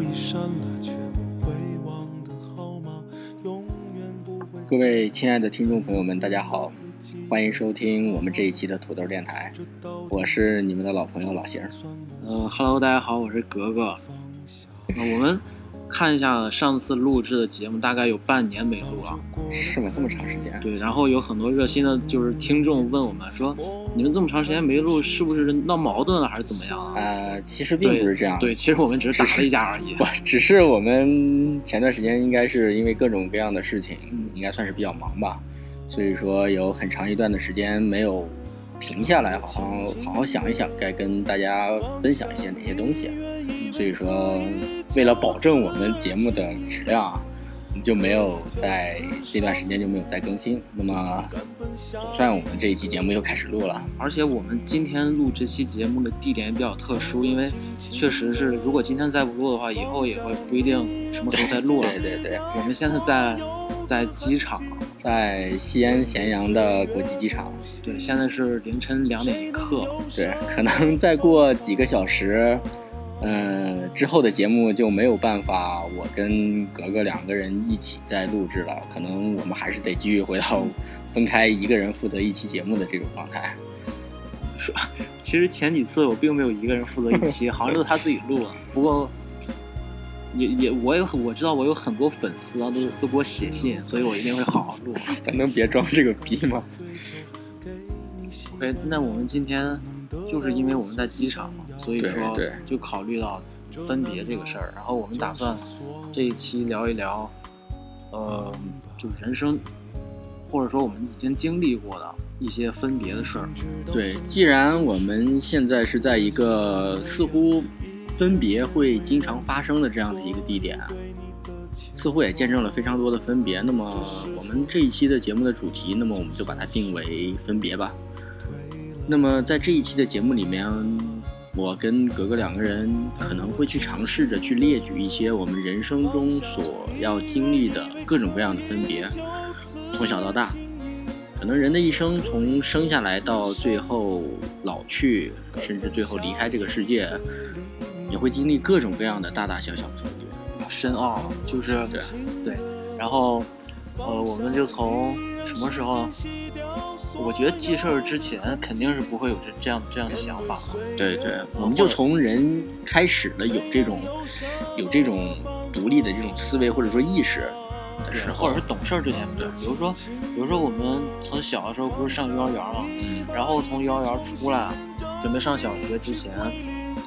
早已删了，却不会忘的号码，永远不会。各位亲爱的听众朋友们，大家好，欢迎收听我们这一期的土豆电台，我是你们的老朋友老邢。呃哈喽，大家好，我是格格。呃，我们看一下上次录制的节目，大概有半年没录了。是吗？这么长时间？对，然后有很多热心的，就是听众问我们说，你们这么长时间没录，是不是闹矛盾了，还是怎么样啊？呃，其实并不是这样。对，其实我们只是打了一架而已。不，只是我们前段时间应该是因为各种各样的事情，应该算是比较忙吧，所以说有很长一段的时间没有停下来，好好好好想一想，该跟大家分享一些哪些东西。所以说，为了保证我们节目的质量啊。就没有在这段时间就没有再更新，那么总算我们这一期节目又开始录了。而且我们今天录这期节目的地点也比较特殊，因为确实是如果今天再不录的话，以后也会不一定什么时候再录了。对对对，我们现在在在机场，在西安咸阳的国际机场。对，现在是凌晨两点一刻。对，可能再过几个小时。嗯，之后的节目就没有办法，我跟格格两个人一起在录制了。可能我们还是得继续回到分开一个人负责一期节目的这种状态。说，其实前几次我并没有一个人负责一期，好像都是他自己录。不过，也也我有我知道我有很多粉丝啊，都都给我写信，所以我一定会好好录。咱能别装这个逼吗？OK，那我们今天。就是因为我们在机场嘛，所以说就考虑到分别这个事儿，然后我们打算这一期聊一聊，呃，就是人生，或者说我们已经经历过的一些分别的事儿。对，既然我们现在是在一个似乎分别会经常发生的这样的一个地点，似乎也见证了非常多的分别，那么我们这一期的节目的主题，那么我们就把它定为分别吧。那么在这一期的节目里面，我跟格格两个人可能会去尝试着去列举一些我们人生中所要经历的各种各样的分别，从小到大，可能人的一生从生下来到最后老去，甚至最后离开这个世界，也会经历各种各样的大大小小的分别，深奥，就是对。对，然后呃，我们就从什么时候？我觉得记事儿之前肯定是不会有这这样这样的想法。对对，我们就从人开始了有这种有这种独立的这种思维或者说意识的时候，或者是懂事儿之前，对。比如说，比如说我们从小的时候不是上幼儿园嘛，嗯，然后从幼儿园出来准备上小学之前，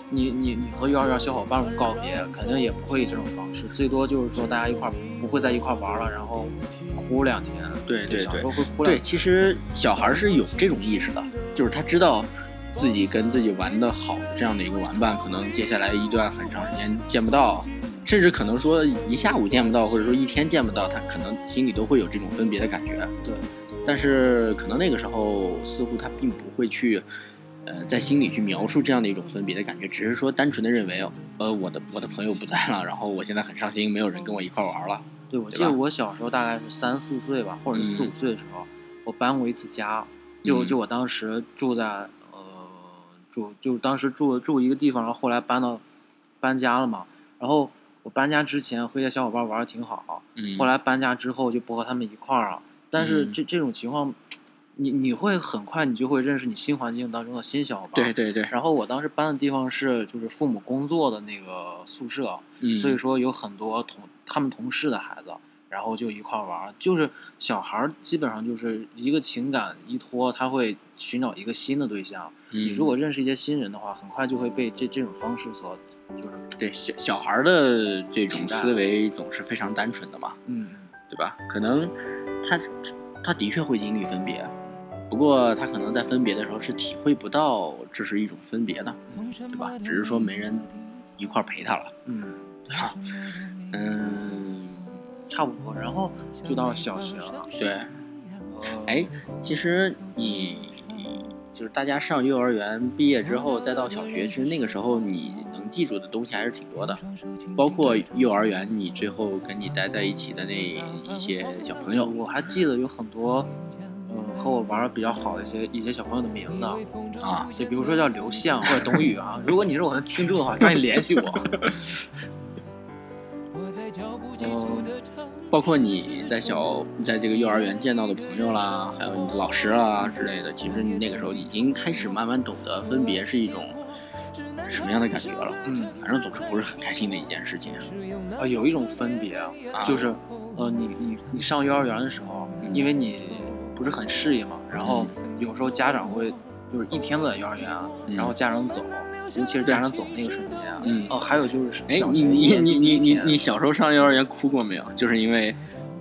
你你你和幼儿园小伙伴们告别，肯定也不会以这种方式，最多就是说大家一块儿不会在一块儿玩了，然后哭两天。对对对，会哭对，其实小孩是有这种意识的，就是他知道自己跟自己玩的好这样的一个玩伴，可能接下来一段很长时间见不到，甚至可能说一下午见不到，或者说一天见不到，他可能心里都会有这种分别的感觉。对，但是可能那个时候似乎他并不会去，呃，在心里去描述这样的一种分别的感觉，只是说单纯的认为，呃，我的我的朋友不在了，然后我现在很伤心，没有人跟我一块玩了。对，我记得我小时候大概是三四岁吧，或者四五岁的时候，我搬过一次家，就就我当时住在呃住就当时住住一个地方，然后后来搬到搬家了嘛。然后我搬家之前和一些小伙伴玩的挺好，后来搬家之后就不和他们一块儿了。但是这这种情况。你你会很快，你就会认识你新环境当中的新小伙伴。对对对。然后我当时搬的地方是就是父母工作的那个宿舍，所以说有很多同他们同事的孩子，然后就一块玩。就是小孩儿基本上就是一个情感依托，他会寻找一个新的对象。你如果认识一些新人的话，很快就会被这这种方式所就是对小小孩的这种思维总是非常单纯的嘛，嗯，对吧？可能他他的确会经历分别。不过他可能在分别的时候是体会不到这是一种分别的，对吧？只是说没人一块陪他了。嗯，对 吧，嗯，差不多。然后就到小学了。对。哎，其实你就是大家上幼儿园毕业之后再到小学，其实那个时候你能记住的东西还是挺多的，包括幼儿园你最后跟你待在一起的那一些小朋友，我还记得有很多。和我玩的比较好的一些一些小朋友的名字啊，就比如说叫刘向或者董宇啊。如果你是我的听众的话，赶紧联系我。嗯，包括你在小在这个幼儿园见到的朋友啦，还有你的老师啦之类的，其实你那个时候已经开始慢慢懂得分别是一种什么样的感觉了。嗯，反正总是不是很开心的一件事情。啊，有一种分别啊，啊就是，呃，你你你上幼儿园的时候，嗯因为你不是很适应嘛，然后有时候家长会就是一天都在幼儿园啊，嗯。然后家长走，尤其是家长走那个瞬间啊，嗯。哦，还有就是哎，小学你你你你你你小时候上幼儿园哭过没有？就是因为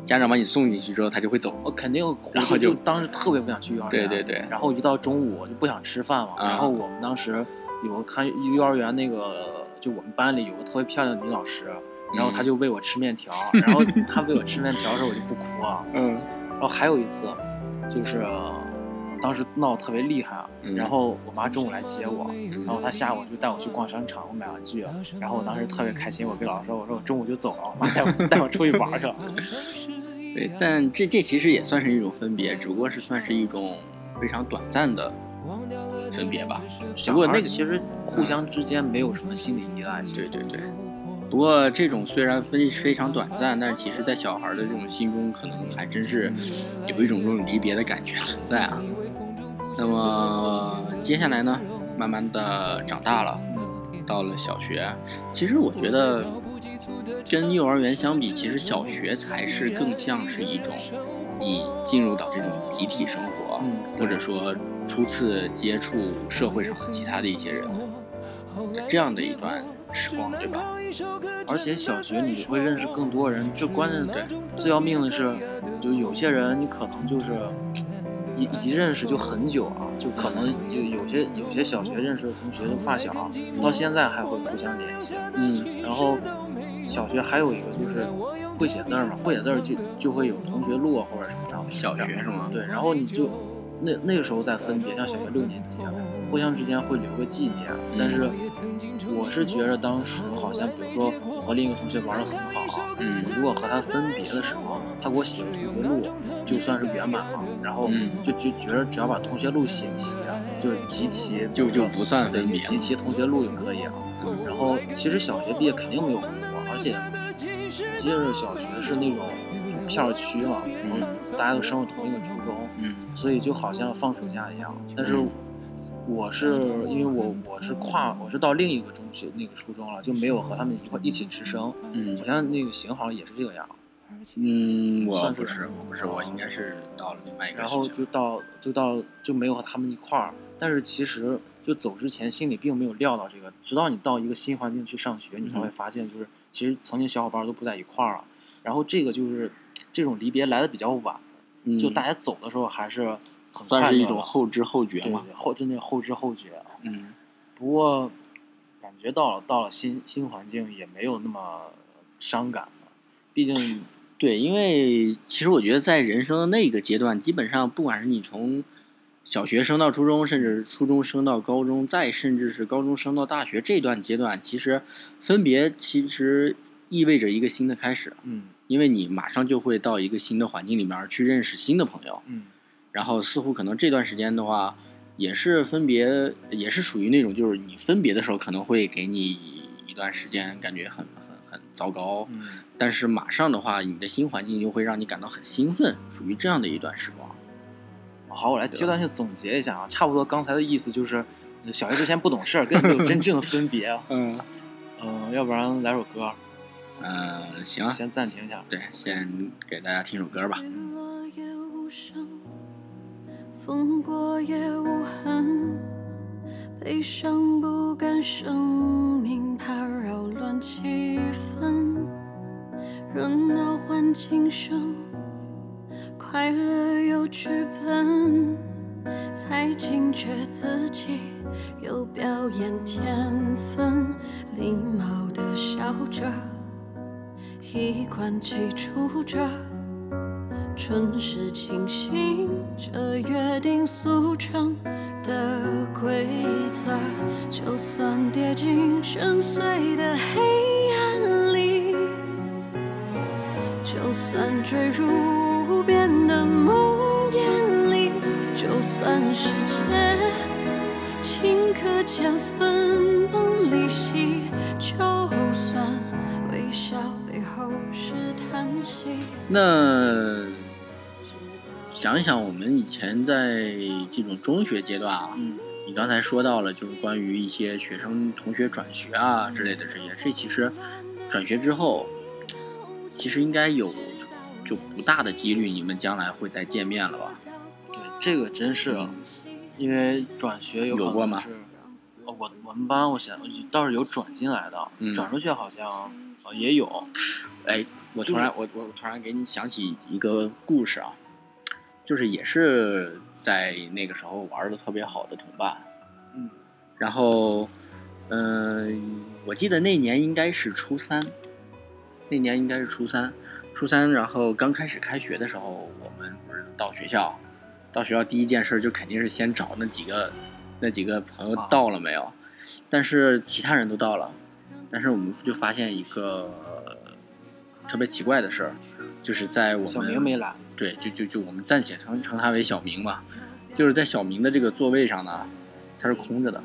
家长把你送进去之后，他就会走。我肯定会哭，然后就就当时特别不想去幼儿园，对对对。然后一到中午我就不想吃饭嘛，啊。然后我们当时有个看幼儿园那个，就我们班里有个特别漂亮的女老师，然后她就喂我吃面条，然后她喂我吃面条的时候我就不哭了，嗯。然后还有一次，就是当时闹得特别厉害然后我妈中午来接我，然后她下午就带我去逛商场，我买玩具，然后我当时特别开心，我跟老师说，我说我中午就走了，我妈带我 带我出去玩去了。对，但这这其实也算是一种分别，只不过是算是一种非常短暂的分别吧。只不过那个其实互相之间没有什么心理依赖性。对对对。不过这种虽然非非常短暂，但是其实在小孩的这种心中，可能还真是有一种这种离别的感觉存在啊。那么接下来呢，慢慢的长大了，到了小学，其实我觉得跟幼儿园相比，其实小学才是更像是一种你进入到这种集体生活，嗯或者说初次接触社会上的其他的一些人的这样的一段时光，对吧？而且小学你会认识更多人，这关键对最要命的是，就有些人你可能就是一一认识就很久啊，就可能有有些有些小学认识的同学的发小，到现在还会互相联系。嗯然后小学还有一个就是会写字儿嘛，会写字儿就就会有同学录啊或者什么的。小学是吗？对，然后你就那那个时候再分别，像小学六年级，互相之间会留个纪念。但是我是觉着当时好像，比如说我和另一个同学玩的很好，嗯如果和他分别的时候，他给我写个同学录，就算是圆满了。然后嗯就就觉着只要把同学录写齐，就是集齐，就就不算对分别。集齐同学录就可以了。然后其实小学毕业肯定没有很多，而且我记得小学是那种片儿区嘛，然后大家都升入同一个初中，嗯所以就好像放暑假一样。但是嗯我是因为我我是跨我是到另一个中学那个初中了，就没有和他们一块一起直升。嗯好像那个型好像也是这个样，嗯，我算不是，我不是，我应该是到了另外一个然后就到就到就没有和他们一块儿。但是其实就走之前心里并没有料到这个，直到你到一个新环境去上学，你才会嗯发现就是其实曾经小伙伴都不在一块儿了。然后这个就是这种离别来的比较晚，嗯就大家走的时候还是很算是一种后知后觉嘛。后真的后知后觉。嗯不过感觉到了到了新新环境也没有那么伤感了，毕竟对，因为其实我觉得在人生的那个阶段，基本上不管是你从小学升到初中，甚至初中升到高中，再甚至是高中升到大学这段阶段，其实分别其实意味着一个新的开始，嗯因为你马上就会到一个新的环境里面去认识新的朋友，嗯然后似乎可能这段时间的话，也是分别，也是属于那种就是你分别的时候可能会给你一段时间感觉很很很糟糕，嗯。但是马上的话，你的新环境又会让你感到很兴奋，属于这样的一段时光。好，我来阶段性总结一下啊，差不多刚才的意思就是，呃小学之前不懂事儿，根本没有真正的分别啊。嗯嗯、要不然来首歌，嗯，行，先暂停一下。对，先给大家听首歌吧。雨落也无声，风过也无痕，悲伤不甘生命，怕扰乱气氛，热闹换轻声，快乐有剧本，才惊觉自己有表演天分，礼貌的笑着，一贯起初着。准时清醒，着约定俗成的规则。就算跌进深邃的黑暗里，就算坠入无边的梦魇里，就算世界顷刻间分崩离析，就算。那想一想，我们以前在这种中学阶段啊，嗯。你刚才说到了，就是关于一些学生同学转学啊之类的这些，这其实转学之后，其实应该有就不大的几率你们将来会再见面了吧？对，这个真是，因为转学有可有过吗我我们班我想倒是有转进来的，嗯转出去好像呃也有，哎，我突然我我突然给你想起一个故事啊，就是也是在那个时候玩的特别好的同伴，嗯，然后，嗯、我记得那年应该是初三，那年应该是初三，初三，然后刚开始开学的时候，我们不是到学校，到学校第一件事就肯定是先找那几个那几个朋友啊。到了没有，但是其他人都到了，但是我们就发现一个特别奇怪的事儿，就是在我们小明没来，对，就就就我们暂且称称他为小明吧，就是在小明的这个座位上呢，他是空着的，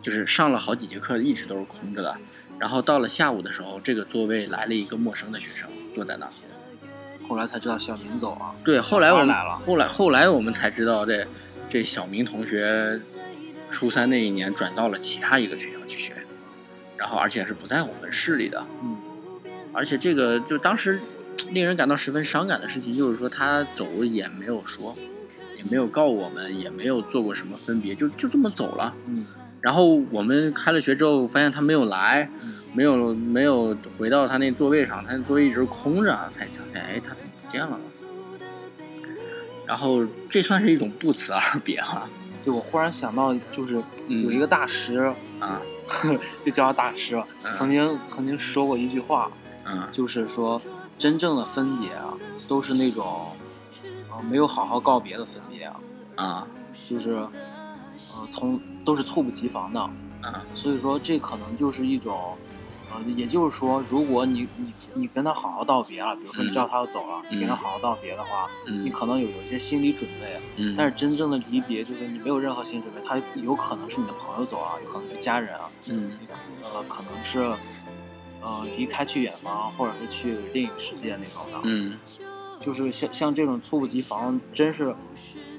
就是上了好几节课一直都是空着的，然后到了下午的时候，这个座位来了一个陌生的学生坐在那儿。后来才知道小明走了，对，后来我们来了后来后来我们才知道这这小明同学初三那一年转到了其他一个学校去学，然后而且是不在我们市里的，嗯，而且这个就当时令人感到十分伤感的事情，就是说他走也没有说，也没有告我们，也没有做过什么分别，就就这么走了。嗯然后我们开了学之后，发现他没有来，嗯没有没有回到他那座位上，他那座位一直空着，才想起来，哎，他怎么不见了呢？然后这算是一种不辞而别哈、对我忽然想到就是嗯。有一个大师，啊，就叫他大师吧，嗯。曾经曾经说过一句话，嗯。就是说真正的分别啊，都是那种呃没有好好告别的分别啊，啊。就是呃从都是猝不及防的，啊所以说这可能就是一种。呃，也就是说，如果你你你跟他好好道别了，比如说你嗯知道他要走了，你跟他嗯好好道别的话，你嗯可能有有一些心理准备，嗯，但是真正的离别就是你没有任何心理准备，他有可能是你的朋友走了，有可能是家人啊，嗯。呃，可能是呃离开去远方，或者是去另一个世界那种的，嗯。就是像像这种猝不及防，真是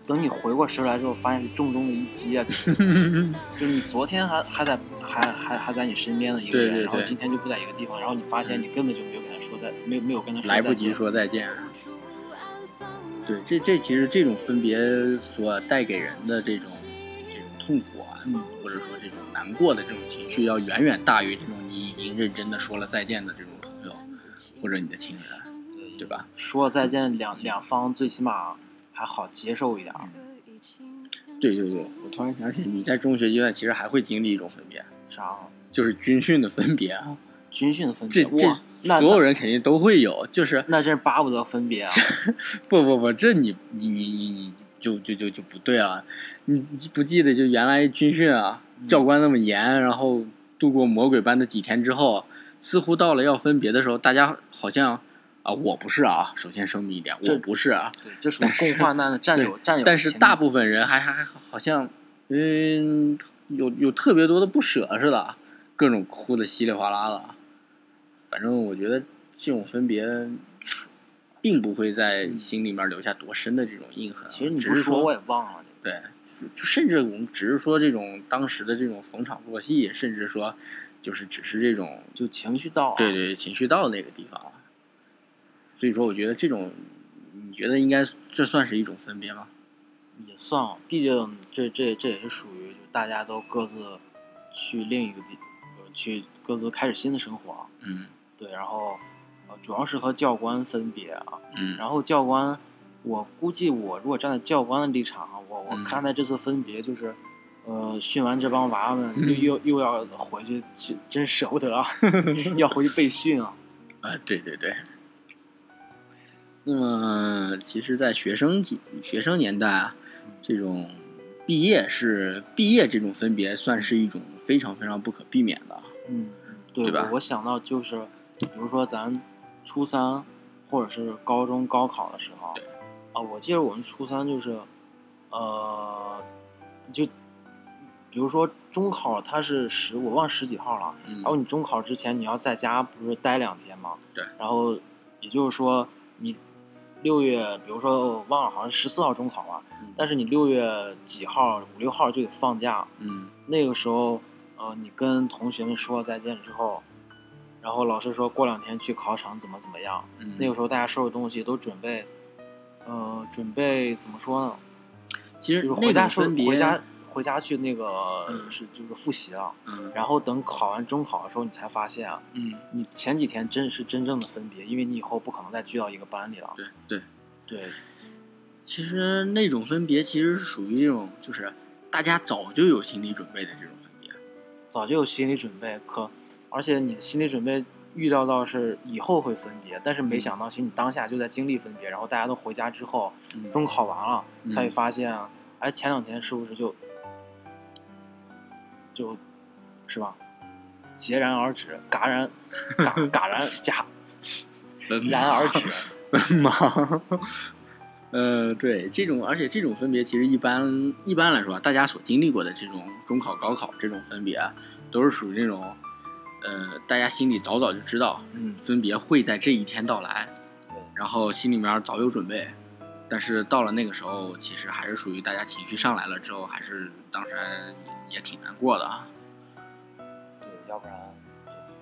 等你回过神来之后，发现是重重的一击啊！就是 就是你昨天还还在还还还在你身边的一个人，对对对然后今天就不在一个地方，然后你发现你根本就没有跟他说再没有没有跟他说来不及说再见。对，这这其实这种分别所带给人的这种这种痛苦啊，嗯或者说这种难过的这种情绪，要远远大于这种你已经认真的说了再见的这种朋友或者你的亲人，对吧？说了再见，两两方最起码还好接受一点儿，对对对，我突然想起你在中学阶段其实还会经历一种分别，啥就是军训的分别啊，军训的分别，这这那所有人肯定都会有，就是那真是巴不得分别啊！不不不，这你你你你你就就就就不对了！你你不记得就原来军训啊，教官那么严，然后度过魔鬼般的几天之后，似乎到了要分别的时候，大家好像啊，我不是啊，首先声明一点，我不是啊，对，这属于共患难的战友，战友。但是大部分人还还还好像嗯有有特别多的不舍似的，各种哭的稀里哗啦的。反正我觉得这种分别，并不会在心里面留下多深的这种印痕啊。其实你不说我也忘了。对，就就甚至我们只是说这种当时的这种逢场作戏，甚至说就是只是这种就情绪到、啊，对对情绪到那个地方了。所以说，我觉得这种，你觉得应该这算是一种分别吗？也算了，毕竟这这这也是属于就大家都各自去另一个地，呃，去各自开始新的生活啊。嗯对，然后呃，主要是和教官分别啊。嗯然后教官，我估计我如果站在教官的立场啊，我我嗯看待这次分别就是，呃，训完这帮娃娃们嗯 又又又要回去去，真舍不得啊，要回去被训啊。啊，对对对。那么，其实，在学生几学生年代啊，这种毕业是毕业这种分别，算是一种非常非常不可避免的。嗯，对对吧我我想到就是，比如说咱初三或者是高中高考的时候对，啊，我记得我们初三就是，呃，就比比如说中考它是十，我忘十几号了。嗯然后你中考之前你要在家不是待两天吗？对。然后也就是说你六月，比如说我忘了，好像十四号中考吧，嗯但是你六月几号、五六号就得放假。嗯那个时候，呃，你跟同学们说再见之后，然后老师说过两天去考场怎么怎么样。嗯，那个时候大家收拾东西都准备，呃，准备怎么说呢？其实那回家收种分别，回家回家去那个、嗯是就是复习了。嗯然后等考完中考的时候，你才发现啊，嗯，你前几天真是真正的分别，因为你以后不可能再聚到一个班里了。对对。对，其实那种分别其实是属于一种，就是大家早就有心理准备的这种分别。早就有心理准备，可而且你的心理准备预料到是以后会分别，但是没想到，其实你当下就在经历分别，然后大家都回家之后，嗯中考完了，嗯才会发现，哎，前两天是不是就就是吧，戛然而止，戛然 戛戛然戛然而止，妈。呃，对这种，而且这种分别其实一般一般来说啊，大家所经历过的这种中考、高考这种分别啊，都是属于那种，呃，大家心里早早就知道嗯，分别会在这一天到来，对，然后心里面早有准备，但是到了那个时候，其实还是属于大家情绪上来了之后，还是当时还也也挺难过的啊。对，要不然，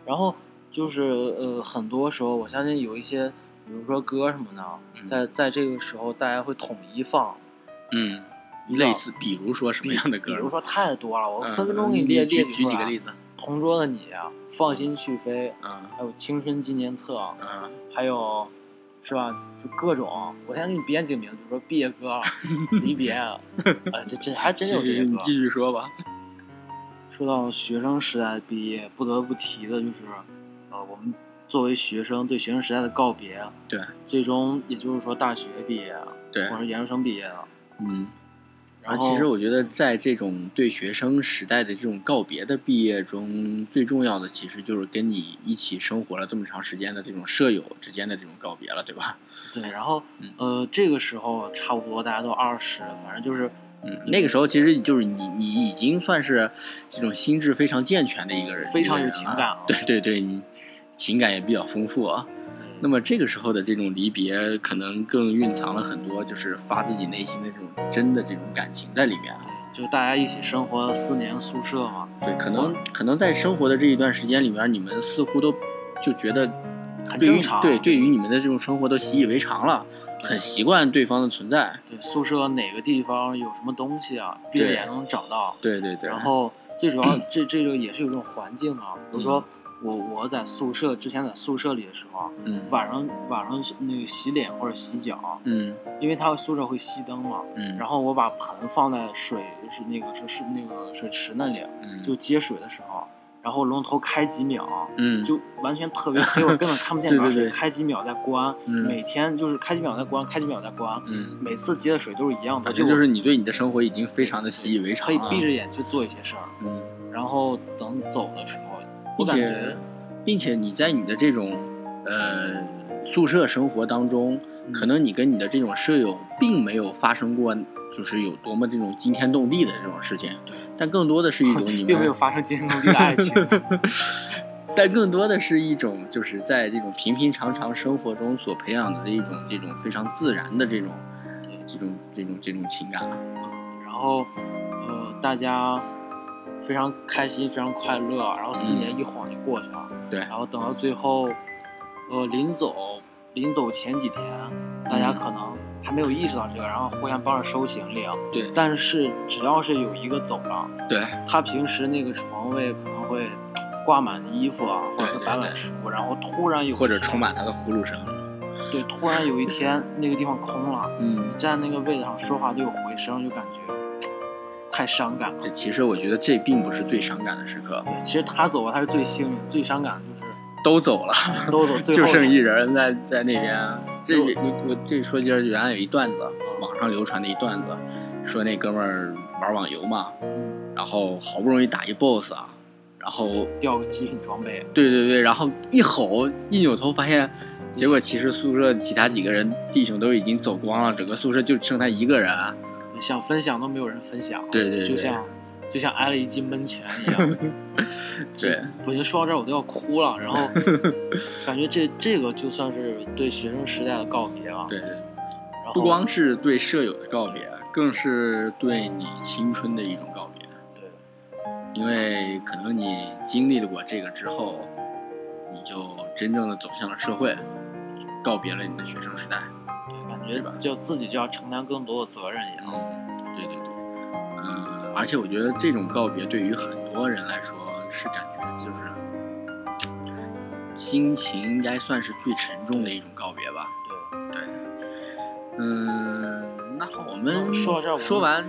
然后就是呃，很多时候我相信有一些，比如说歌什么的，嗯在在这个时候大家会统一放，嗯，类似，比如说什么样的歌？比如说太多了，我嗯，分分钟给你列举列举几个例子。同桌的你，放心去飞，嗯还有青春纪念册，嗯还有是吧？就各种，我先给你编几个名字，比如说毕业歌、离别，啊，这这还真有这些歌。你继续说吧。说到学生时代的毕业，不得不提的就是，呃，我们作为学生对学生时代的告别，对最终也就是说大学毕业，对或，者研究生毕业了。嗯。然后，其实我觉得，在这种对学生时代的这种告别的毕业中，最重要的其实就是跟你一起生活了这么长时间的这种舍友之间的这种告别了，对吧？对，然后嗯呃，这个时候差不多大家都二十，反正就是嗯，那个时候其实就是你，你已经算是这种心智非常健全的一个人，非常有情感了对对对，你情感也比较丰富啊。那么这个时候的这种离别，可能更蕴藏了很多，就是发自己内心的这种真的这种感情在里面啊。就大家一起生活四年宿舍嘛，对，可能可能在生活的这一段时间里面，你们似乎都就觉得对于很正常。对，对于你们的这种生活都习以为常了，很习惯对方的存在。对宿舍哪个地方有什么东西啊，闭着眼能找到。对对对，然后最主要 这这个也是有这种环境啊，比如说我我在宿舍之前在宿舍里的时候啊，嗯。晚上晚上那个洗脸或者洗脚，嗯。因为他宿舍会熄灯嘛，嗯，然后我把盆放在水是那个是是那个水池那里，嗯就接水的时候，然后龙头开几秒，嗯。就完全特别黑，我根本看不见 水，对对开几秒再关，嗯。每天就是开几秒再关，开几秒再关，嗯，每次接的水都是一样的，反正就是你对你的生活已经非常的习以为常可以。闭着眼去做一些事儿，嗯，然后等走的时候，我并且感觉。并且你在你的这种呃宿舍生活当中，嗯。可能你跟你的这种舍友并没有发生过就是有多么这种惊天动地的这种事情，对，但更多的是一种 你们并没有发生惊天动地的爱情，但更多的是一种就是在这种平平常常生活中所培养的一种这种非常自然的这种这种这种这种情感啊。然后呃大家非常开心，非常快乐，然后四嗯。年一晃就过去了，对然后等到最后，呃临走临走前几天，大家嗯。可能还没有意识到这个，然后互相帮着收行李，啊。对。但是只要是有一个走了，对。他平时那个床位可能会挂满衣服啊，或者是摆满书，然后突然有一或者天充满他的呼噜声。对，突然有一天那个地方空了，嗯。你，站那个位置上说话都有回声，就感觉太伤感了。这其实我觉得这并不是最伤感的时刻，对，其实他走了，他是最幸运，最伤感的就是都走了。都走，就剩一人在在那边。这我我这说就是，原来有一段子，网上流传的一段子，说那哥们儿玩网游嘛，然后好不容易打一 boss 啊，然后掉个极品装备，对对对，然后一吼一扭头发现，结果其实宿舍其他几个人弟兄都已经走光了，整个宿舍就剩他一个人。啊想分享都没有人分享。对对对就像就像挨了一记闷拳一样。对，我觉得说到这儿我都要哭了，然后 感觉这这个就算是对学生时代的告别啊。对，然后不光是对舍友的告别，更是对你青春的一种告别。对，因为可能你经历了过这个之后，你就真正的走向了社会，告别了你的学生时代。对，感是吧就自己就要承担更多的责任一样。嗯，对对对，嗯，而且我觉得这种告别对于很多人来说是感觉就是心情应该算是最沉重的一种告别吧。对，对，嗯，那好，我们嗯说到这儿我说完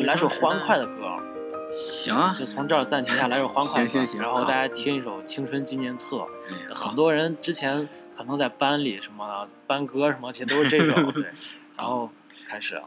来首欢快的，歌，行啊，就从这儿暂停一下，来首欢快的歌，行行行然后大家听一首《青春纪念册》。哎很多人之前可能在班里什么班歌什么，其实都是这种。对，然后开始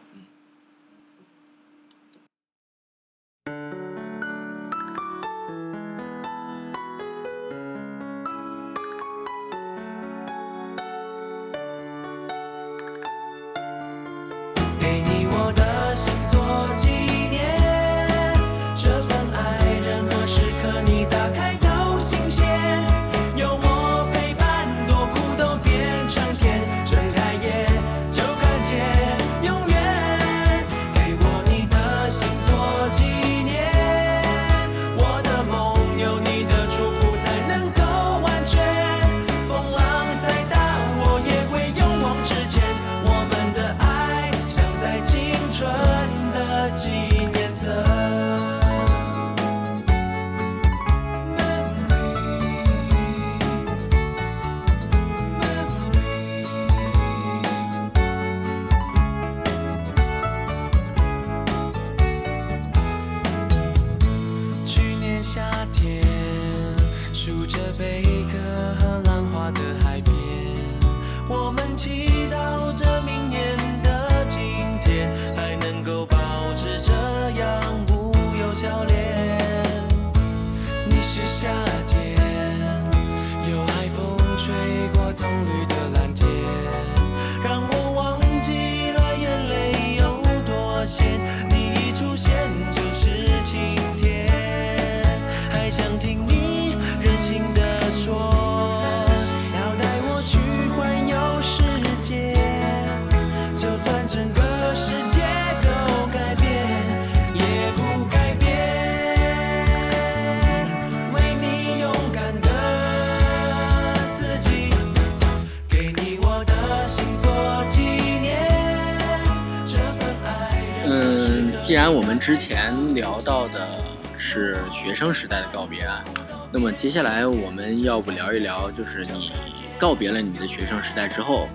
聊到的是学生时代的告别啊，那么接下来我们要不聊一聊，就是你告别了你的学生时代之后，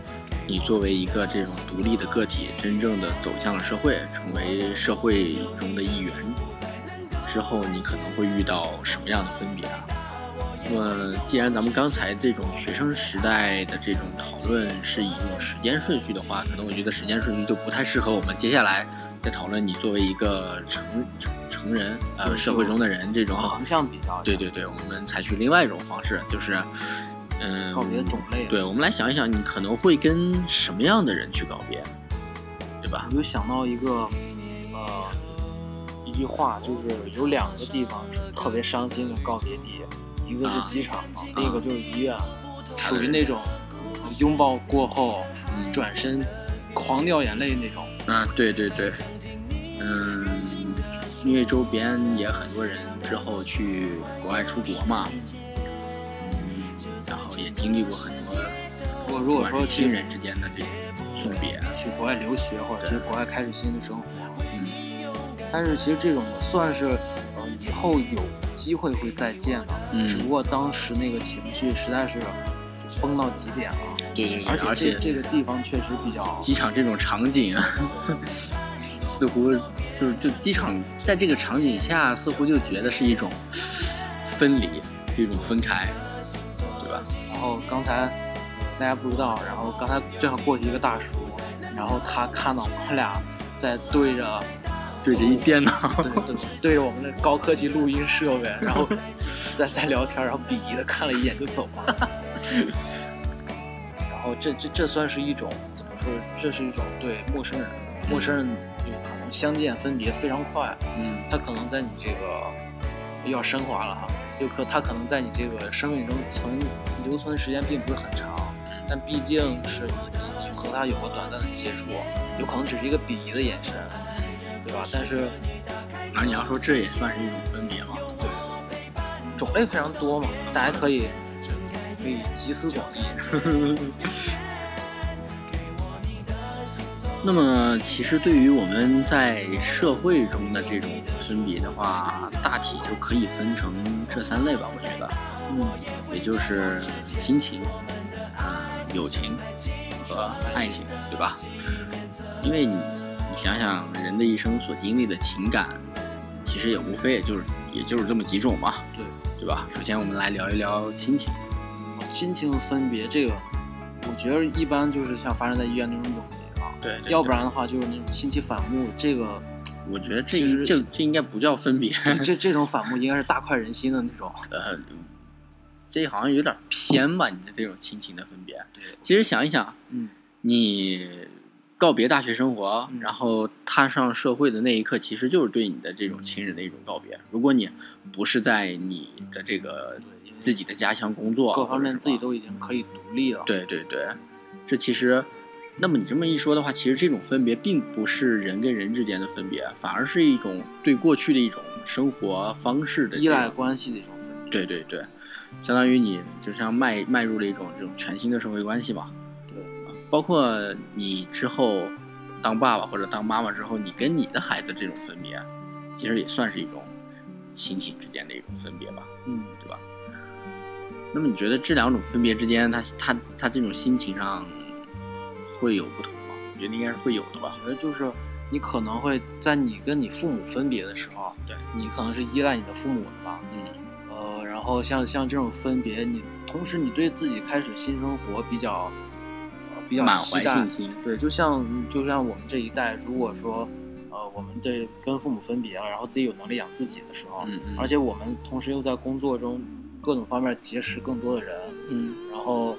你作为一个这种独立的个体，真正的走向了社会，成为社会中的一员之后，你可能会遇到什么样的分别啊？那么，既然咱们刚才这种学生时代的这种讨论是以一种时间顺序的话，可能我觉得时间顺序就不太适合我们接下来再讨论你作为一个成成成人呃社会中的人这种横向比较，对对对，我们采取另外一种方式，就是嗯，告别种类。对，我们来想一想，你可能会跟什么样的人去告别，对吧我？就想到一个呃一句话，就是有两个地方是特别伤心的告别地，一个是机场嘛，另一个就是医院，属于那种呃拥抱过后转身狂掉眼泪那种。啊，对对对，嗯，因为周边也很多人之后去国外出国嘛，嗯，然后也经历过很多如果如果说亲人之间的这种送别，去国外留学或者去国外开始新的生活，嗯，但是其实这种算是呃以后有机会会再见的，嗯。只不过当时那个情绪实在是崩到极点了，对对对，而且而且这这个地方确实比较机场这种场景啊，似乎就是就机场在这个场景下，似乎就觉得是一种分离，是一种分开，对吧？然后刚才大家不知道，然后刚才正好过去一个大叔，然后他看到我们俩在对着对着一电脑，对对对着我们的高科技录音设备，然后 在在聊天，然后鄙夷的看了一眼就走了。然后这这这算是一种怎么说？这是一种对陌生人，陌生人就可能相见分别非常快，嗯他可能在你这个要升华了哈，有可他可能在你这个生命中存留存的时间并不是很长，但毕竟是和他有过短暂的接触，有可能只是一个鄙夷的眼神，对吧？但是而你要说这也算是一种分别嘛？对种类非常多嘛，大家可以可以集思广益。那么，其实对于我们在社会中的这种分别的话，大体就可以分成这三类吧，我觉得，嗯，也就是亲情、嗯、友情和爱情，对吧？因为你你想想，人的一生所经历的情感，其实也无非也就是也就是这么几种嘛，对对吧？首先，我们来聊一聊亲情。亲情分别这个，我觉得一般就是像发生在医院那种友谊啊，对要不然的话就是那种亲戚反目，这个我觉得这这这应该不叫分别，这这种反目应该是大快人心的那种。呃，这好像有点偏吧？你的这种亲情的分别。对，其实想一想，嗯，你告别大学生活，嗯然后踏上社会的那一刻，其实就是对你的这种亲人的一种告别。如果你不是在你的这个自己的家乡工作，各方面自己都已经可以独立了。对对对，这其实。那么你这么一说的话，其实这种分别并不是人跟人之间的分别，反而是一种对过去的一种生活方式的依赖关系的一种分别。对对对，相当于你就像迈迈入了一种这种全新的社会关系吧。对啊，包括你之后当爸爸或者当妈妈之后，你跟你的孩子这种分别，其实也算是一种亲情之间的一种分别吧，嗯，对吧？那么你觉得这两种分别之间，他他他这种心情上会有不同吗？我觉得应该是会有的吧。我觉得就是你可能会在你跟你父母分别的时候，对你可能是依赖你的父母的吧。嗯呃，然后像像这种分别，你同时你对自己开始新生活比较呃比较满怀信心。对，就像就像我们这一代，如果说呃我们对跟父母分别了，然后自己有能力养自己的时候，嗯嗯而且我们同时又在工作中各种方面结识更多的人，嗯然后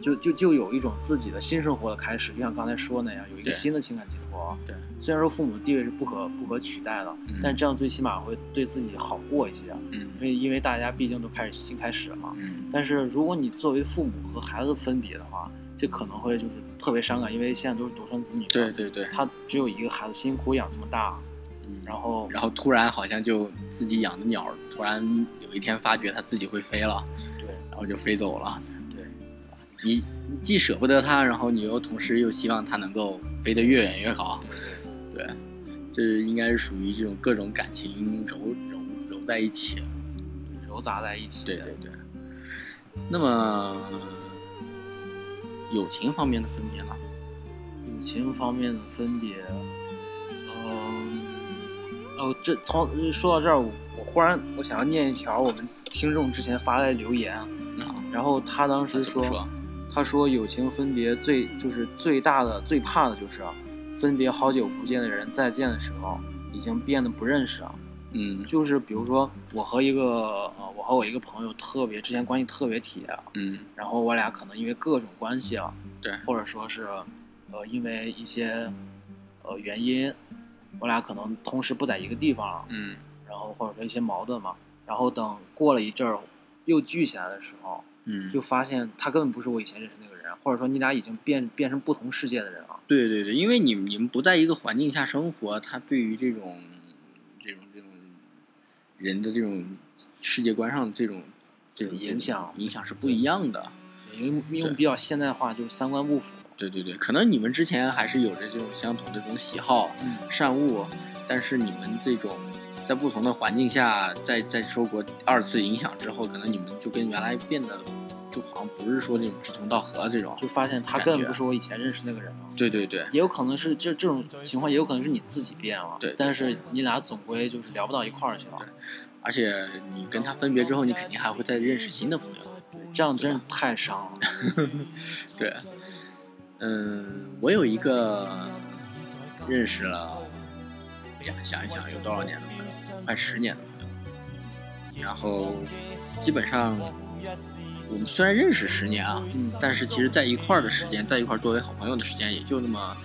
就就就有一种自己的新生活的开始，就像刚才说那样，有一个新的情感寄托。对，虽然说父母地位是不可不可取代的，嗯但这样最起码会对自己好过一些，嗯因为因为大家毕竟都开始新开始了嘛。嗯但是如果你作为父母和孩子分别的话，这可能会就是特别伤感，因为现在都是独生子女嘛，对对对，他只有一个孩子，辛苦养这么大，嗯然后然后突然好像就自己养的鸟，突然有一天发觉它自己会飞了，对然后就飞走了。对你你既舍不得它，然后你又同时又希望它能够飞得越远越好。对，这应该是属于这种各种感情揉揉揉在一起。揉杂在一起。对对对。那么友情方面的分别呢？友情方面的分别，嗯，哦，这从说到这儿，我我忽然我想要念一条我们听众之前发来的留言，啊，然后他当时说，说？他说友情分别最就是最大的最怕的就是分别好久不见的人再见的时候已经变得不认识了。嗯就是比如说我和一个呃我和我一个朋友特别之前关系特别铁，嗯然后我俩可能因为各种关系啊，对或者说是呃因为一些呃原因，我俩可能同时不在一个地方了，嗯然后或者说一些矛盾嘛，然后等过了一阵儿又聚起来的时候，嗯，就发现他根本不是我以前认识那个人，或者说你俩已经变变成不同世界的人了。对对对，因为你你们不在一个环境下生活，他对于这种这种这种人的这种世界观上的这种这种影响影响是不一样的。因为对用比较现代化，就是三观不符。对对对，可能你们之前还是有着这种相同的这种喜好、嗯，善恶，但是你们这种在不同的环境下，在在受过二次影响之后，可能你们就跟原来变得就好像不是说那种志同道合这种。就发现他根本不是我以前认识那个人了。对对对，也有可能是这这种情况，也有可能是你自己变了。对对但是你俩总归就是聊不到一块儿去了。对而且你跟他分别之后，你肯定还会再认识新的朋友。这样真是太伤了。对，嗯，我有一个认识了，哎呀，想一想有多少年的朋友，快十年的朋友。然后基本上我们虽然认识十年啊，嗯但是其实在一块儿的时间，在一块儿作为好朋友的时间也就那么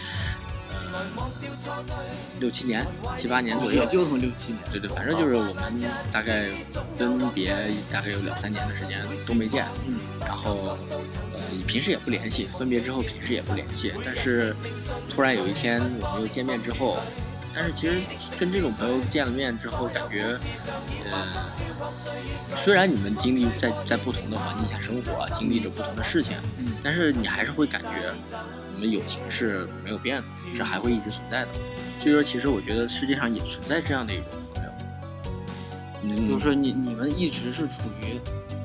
六七年、七八年左右。也，就这么六七年。对对，反正就是我们大概分别大概有两三年的时间都没见，嗯，然后呃平时也不联系，分别之后平时也不联系，但是突然有一天我们又见面之后，但是其实跟这种朋友见了面之后，感觉呃虽然你们经历在在不同的环境下生活，经历着不同的事情，嗯。但是你还是会感觉你们友情是没有变的，是还会一直存在的。所以说，其实我觉得世界上也存在这样的一种朋友，嗯，就是你你们一直是处于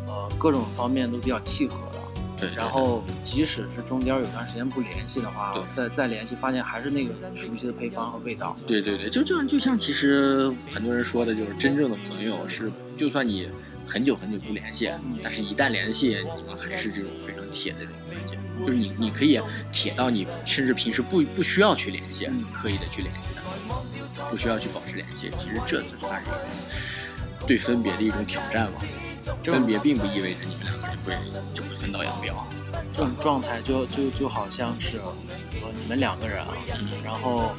呃各种方面都比较契合的，对，对然后即使是中间有段时间不联系的话对，再再联系，发现还是那个熟悉的配方和味道。对对对，就这样就像其实很多人说的，就是真正的朋友是，就算你很久很久不联系，但是一旦联系，你们还是这种非常铁的这种关系，就是你你可以铁到你甚至平时不不需要去联系，嗯。刻意的去联系他，不需要去保持联系，其实这次算是对分别的一种挑战吧。分别并不意味着你们两个就会就会分道扬镳，这种状态就就就好像是，呃，你们两个人啊，然后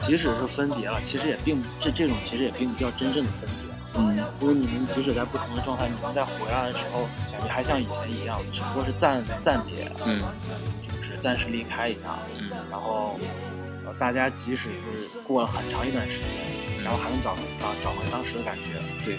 即使是分别了，其实也并这这种其实也并不叫真正的分别。嗯，因为你们即使在不同的状态，你们在回来的时候，感觉还像以前一样，只不过是暂暂别，嗯就是暂时离开一下，嗯然后呃大家即使是过了很长一段时间，然后还能找找找回当时的感觉。对。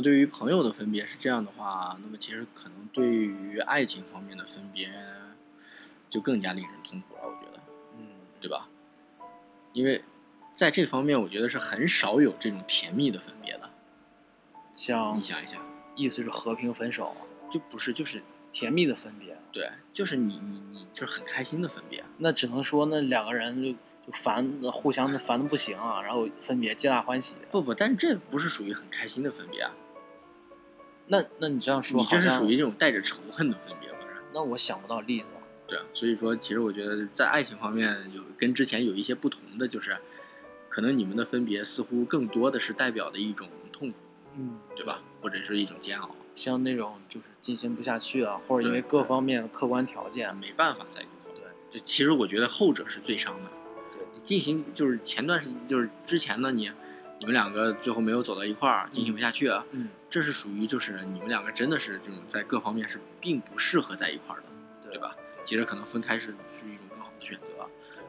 么对于朋友的分别是这样的话，那么其实可能对于爱情方面的分别就更加令人痛苦了，我觉得，嗯，对吧？因为在这方面，我觉得是很少有这种甜蜜的分别的。像你想一想，意思是和平分手，就不是就是甜蜜的分别，对，就是你你你就是很开心的分别。那只能说那两个人就就烦，互相的烦的不行啊，然后分别皆大欢喜。不不，但是这不是属于很开心的分别啊，那那你这样说，你这是属于这种带着仇恨的分别，不是？那我想不到例子。对啊，所以说，其实我觉得在爱情方面有跟之前有一些不同的，就是可能你们的分别似乎更多的是代表的一种痛苦，嗯，对吧？或者是一种煎熬，像那种就是进行不下去啊，或者因为各方面的客观条件，没办法在一块儿。对，就其实我觉得后者是最伤的。对，你进行就是前段时就是之前呢，你你们两个最后没有走到一块儿，进行不下去啊，嗯，这是属于就是你们两个真的是这种在各方面是并不适合在一块儿的。对。对吧？其实可能分开是是一种更好的选择，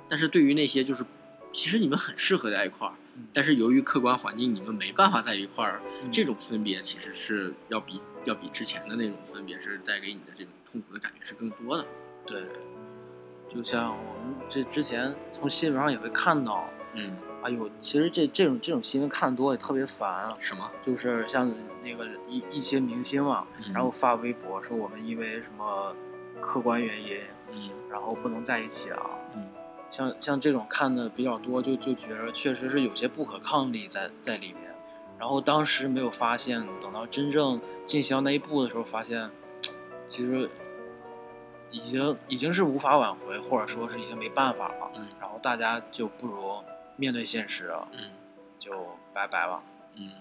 但是对于那些就是其实你们很适合在一块儿嗯，但是由于客观环境你们没办法在一块儿，嗯。这种分别其实是要比要比之前的那种分别是带给你的这种痛苦的感觉是更多的。对，就像我们这之前从新闻上也会看到，嗯，哎呦，其实这这种这种新闻看多也特别烦啊，什么？就是像那个一一些明星嘛，嗯然后发微博说我们因为什么客观原因，嗯然后不能在一起啊。嗯像像这种看的比较多，就就觉得确实是有些不可抗力在在里面。然后当时没有发现，等到真正进行到那一步的时候，发现其实已经已经是无法挽回，或者说是已经没办法了。嗯然后大家就不如面对现实，嗯就拜拜吧。嗯，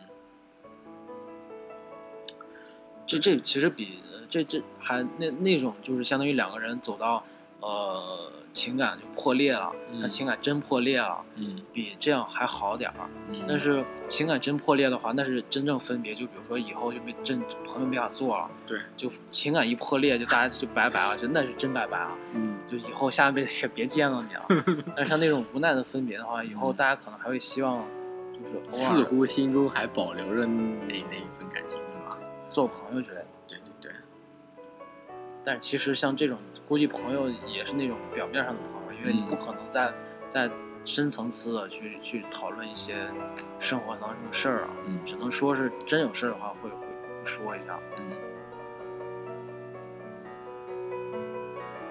这这其实比呃这这还那那种就是相当于两个人走到呃情感就破裂了，那嗯情感真破裂了，嗯比这样还好点儿。嗯，但是情感真破裂的话，那是真正分别。就比如说以后就没真朋友没法做了，对，就情感一破裂，就大家就拜拜了，就那是真拜拜了。嗯就以后下辈子也别见到你了。但是像那种无奈的分别的话，以后大家可能还会希望，就是似乎心中还保留着那那一份感情，对吧？做朋友之类的。对对对，但是其实像这种，估计朋友也是那种表面上的朋友，因为你嗯不可能在在深层次的去去讨论一些生活当中的事儿啊，嗯只能说是真有事儿的话会会会说一下。嗯。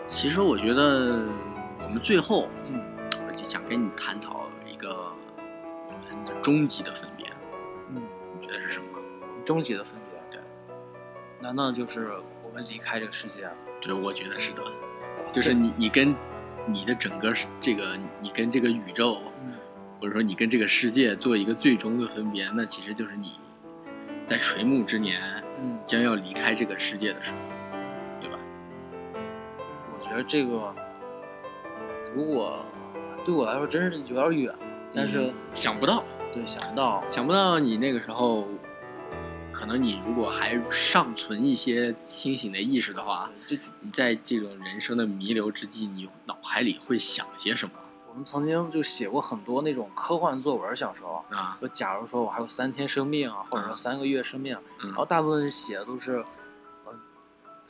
其实我觉得我们最后，嗯，我就想跟你探讨一个我们的终极的分别，嗯，你觉得是什么？终极的分别，对，难道就是我们离开这个世界啊？对，我觉得是的，就是你你跟你的整个这个你跟这个宇宙，嗯或者说你跟这个世界做一个最终的分别，那其实就是你在垂暮之年嗯，将要离开这个世界的时候，觉得这个如果对我来说真是有点远，但是、嗯想不到，对想不到，想不到你那个时候，可能你如果还尚存一些清醒的意识的话，就你在这种人生的弥留之际，你脑海里会想些什么我们曾经就写过很多那种科幻作文，小时候。啊？就假如说我还有三天生命啊，或者说嗯三个月生命，嗯然后大部分写的都是，呃，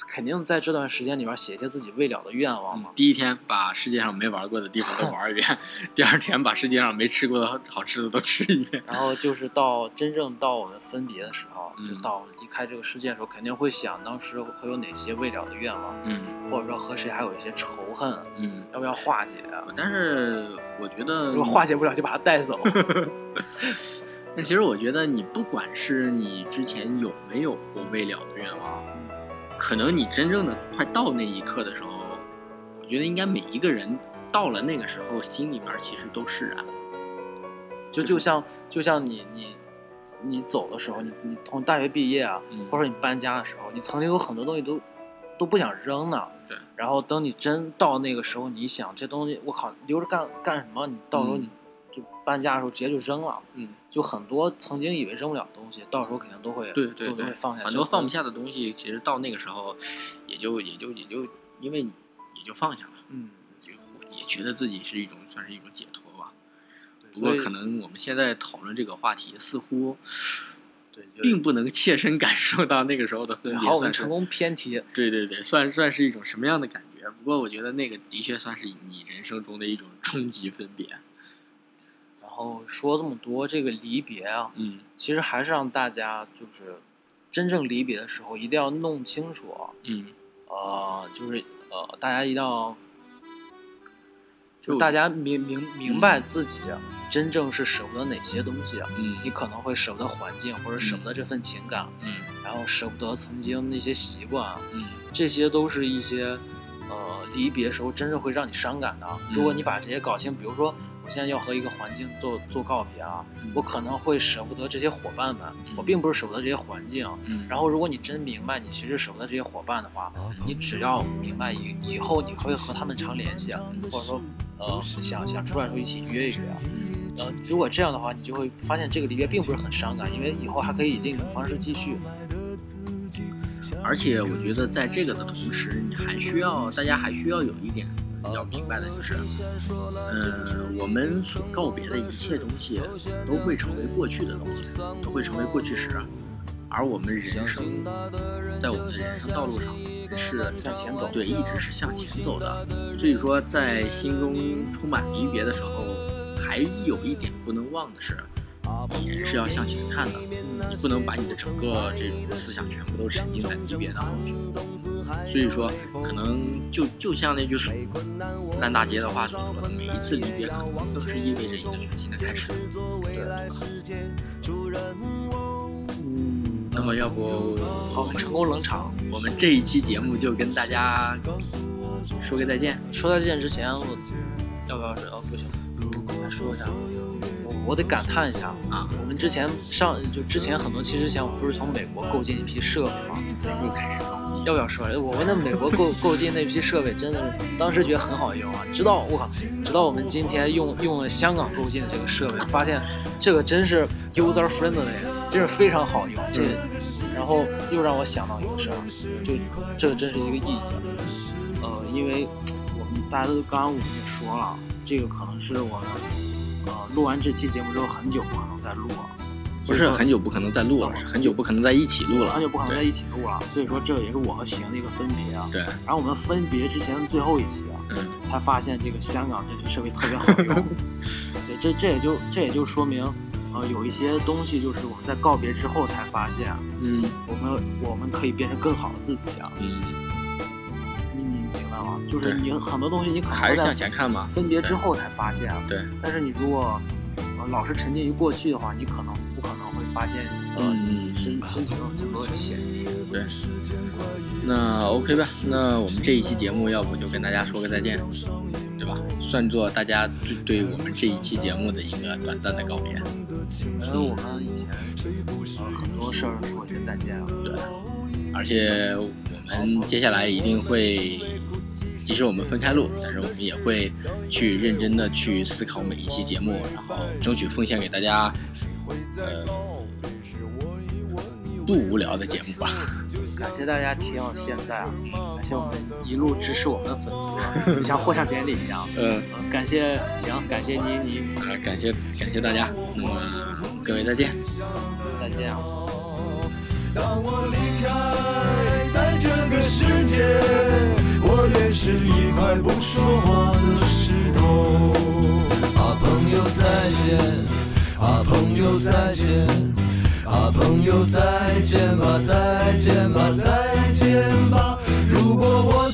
肯定在这段时间里面写一些自己未了的愿望嘛。第一天把世界上没玩过的地方都玩一遍，第二天把世界上没吃过的好吃的都吃一遍。然后就是到真正到我们分别的时候，嗯就到离开这个世界的时候，肯定会想当时会有哪些未了的愿望，嗯或者说和谁还有一些仇恨，嗯，要不要化解啊？但是我觉得如果化解不了，就把它带走。那其实我觉得你不管是你之前有没有过未了的愿望，可能你真正的快到那一刻的时候，我觉得应该每一个人到了那个时候，心里面其实都释然。就就像就像你你你走的时候，你你从大学毕业啊，嗯或者你搬家的时候，你曾经有很多东西都都不想扔呢。对。然后等你真到那个时候，你想这东西我靠留着干干什么？你到时候嗯你就搬家的时候直接就扔了。嗯，就很多曾经以为扔不了的东西，到时候肯定都会对对对，放下。很多放不。下的东西，其实到那个时候，也就也就也就因为你也就放下了，嗯，就也觉得自己是一种算是一种解脱吧。不过可能我们现在讨论这个话题，似乎对并不能切身感受到那个时候的分对，别，好，我们成功偏题。对对对，算算是一种什么样的感觉？不过我觉得那个的确算是你人生中的一种终极分别。然后说这么多，这个离别啊，嗯。其实还是让大家就是真正离别的时候，一定要弄清楚啊，嗯。呃，就是呃，大家一定要，就就大家明明明白自己真正是舍不得哪些东西啊。嗯。你可能会舍不得环境，或者舍不得这份情感，嗯。然后舍不得曾经那些习惯啊，嗯。这些都是一些呃离别时候真正会让你伤感的啊。如果你把这些搞清，比如说我现在要和一个环境做做告别啊，嗯我可能会舍不得这些伙伴们，嗯我并不是舍不得这些环境。嗯，然后，如果你真明白你其实舍不得这些伙伴的话，你只要明白以以后你会和他们常联系，啊，或者说呃想想出来的时候一起约一约啊。呃，如果这样的话，你就会发现这个离别并不是很伤感，因为以后还可以以另一种方式继续。而且我觉得在这个的同时，你还需要大家还需要有一点要明白的就是，嗯，我们所告别的一切东西都会成为过去的东西，都会成为过去时。而我们人生在我们的人生道路上是向前走对，一直是向前走的。所以说，在心中充满离别的时候，还有一点不能忘的是，你人是要向前看的，你不能把你的整个这种思想全部都沉浸在离别当中去。所以说，可能就就像那句烂大街的话所说的，每一次离别可能都是意味着一个全新的开始。对嗯，那么，要不好，成功冷场。我们这一期节目就跟大家说个再见。说再见之前，我要不要是哦不行，我来说一下，我我得感叹一下啊我们之前上就之前很多期之前，我们不是从美国购进一批设备吗？又开始放屁要不要说？我们的美国购购进那批设备真的是，当时觉得很好用啊，直到我靠，直到我们今天用用了香港购进的这个设备，发现这个真是 user friendly，真是非常好用。这，然后又让我想到一个事儿，就这个真是一个意义。呃，因为我们大家都刚刚我们也说了，这个可能是我们呃录完这期节目之后很久不可能再录了。不是很久不可能再录了，是很久不可能在一起录了，很久不可能在一起录了。所以说，这也是我和喜的一个分别啊。对。然后我们分别之前的最后一期啊，嗯，才发现这个香港这些设备特别好用。对，这这也就这也就说明，呃，有一些东西就是我们在告别之后才发现，嗯，我们我们可以变成更好的自己啊。嗯。你你明白吗？就是你很多东西你可能还是向前看嘛。分别之后才发现。对。但是你如果老是沉浸于过去的话，你可能发现，呃，身身体中有很多的潜力。对，那 OK 吧，那我们这一期节目要不就跟大家说个再见，对吧？算作大家对对我们这一期节目的一个短暂的告别。因为我们以前呃很多事儿说一个再见了，对，而且我们接下来一定会。即使我们分开录，但是我们也会去认真的去思考每一期节目，然后争取奉献给大家，呃，不无聊的节目吧。感谢大家听到现在啊，感谢我们一路支持我们的粉丝，就像获奖典礼一样。嗯，感谢，行，感谢妮妮，啊，感谢感谢大家，那么各位再见，再见。当我离开，在这个世界。我也是一块不说话的石头。啊，朋友再见，啊，朋友再见，啊，朋友再见吧，再见吧，再见吧。如果我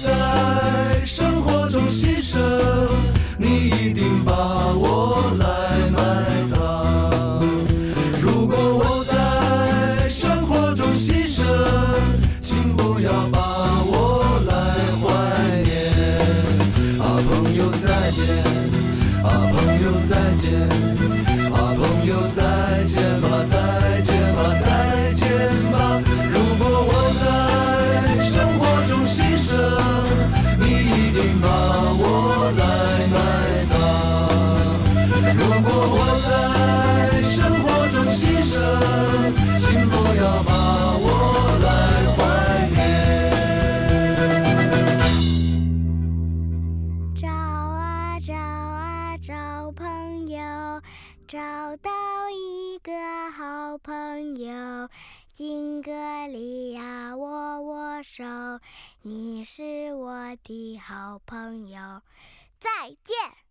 你是我的好朋友，再见。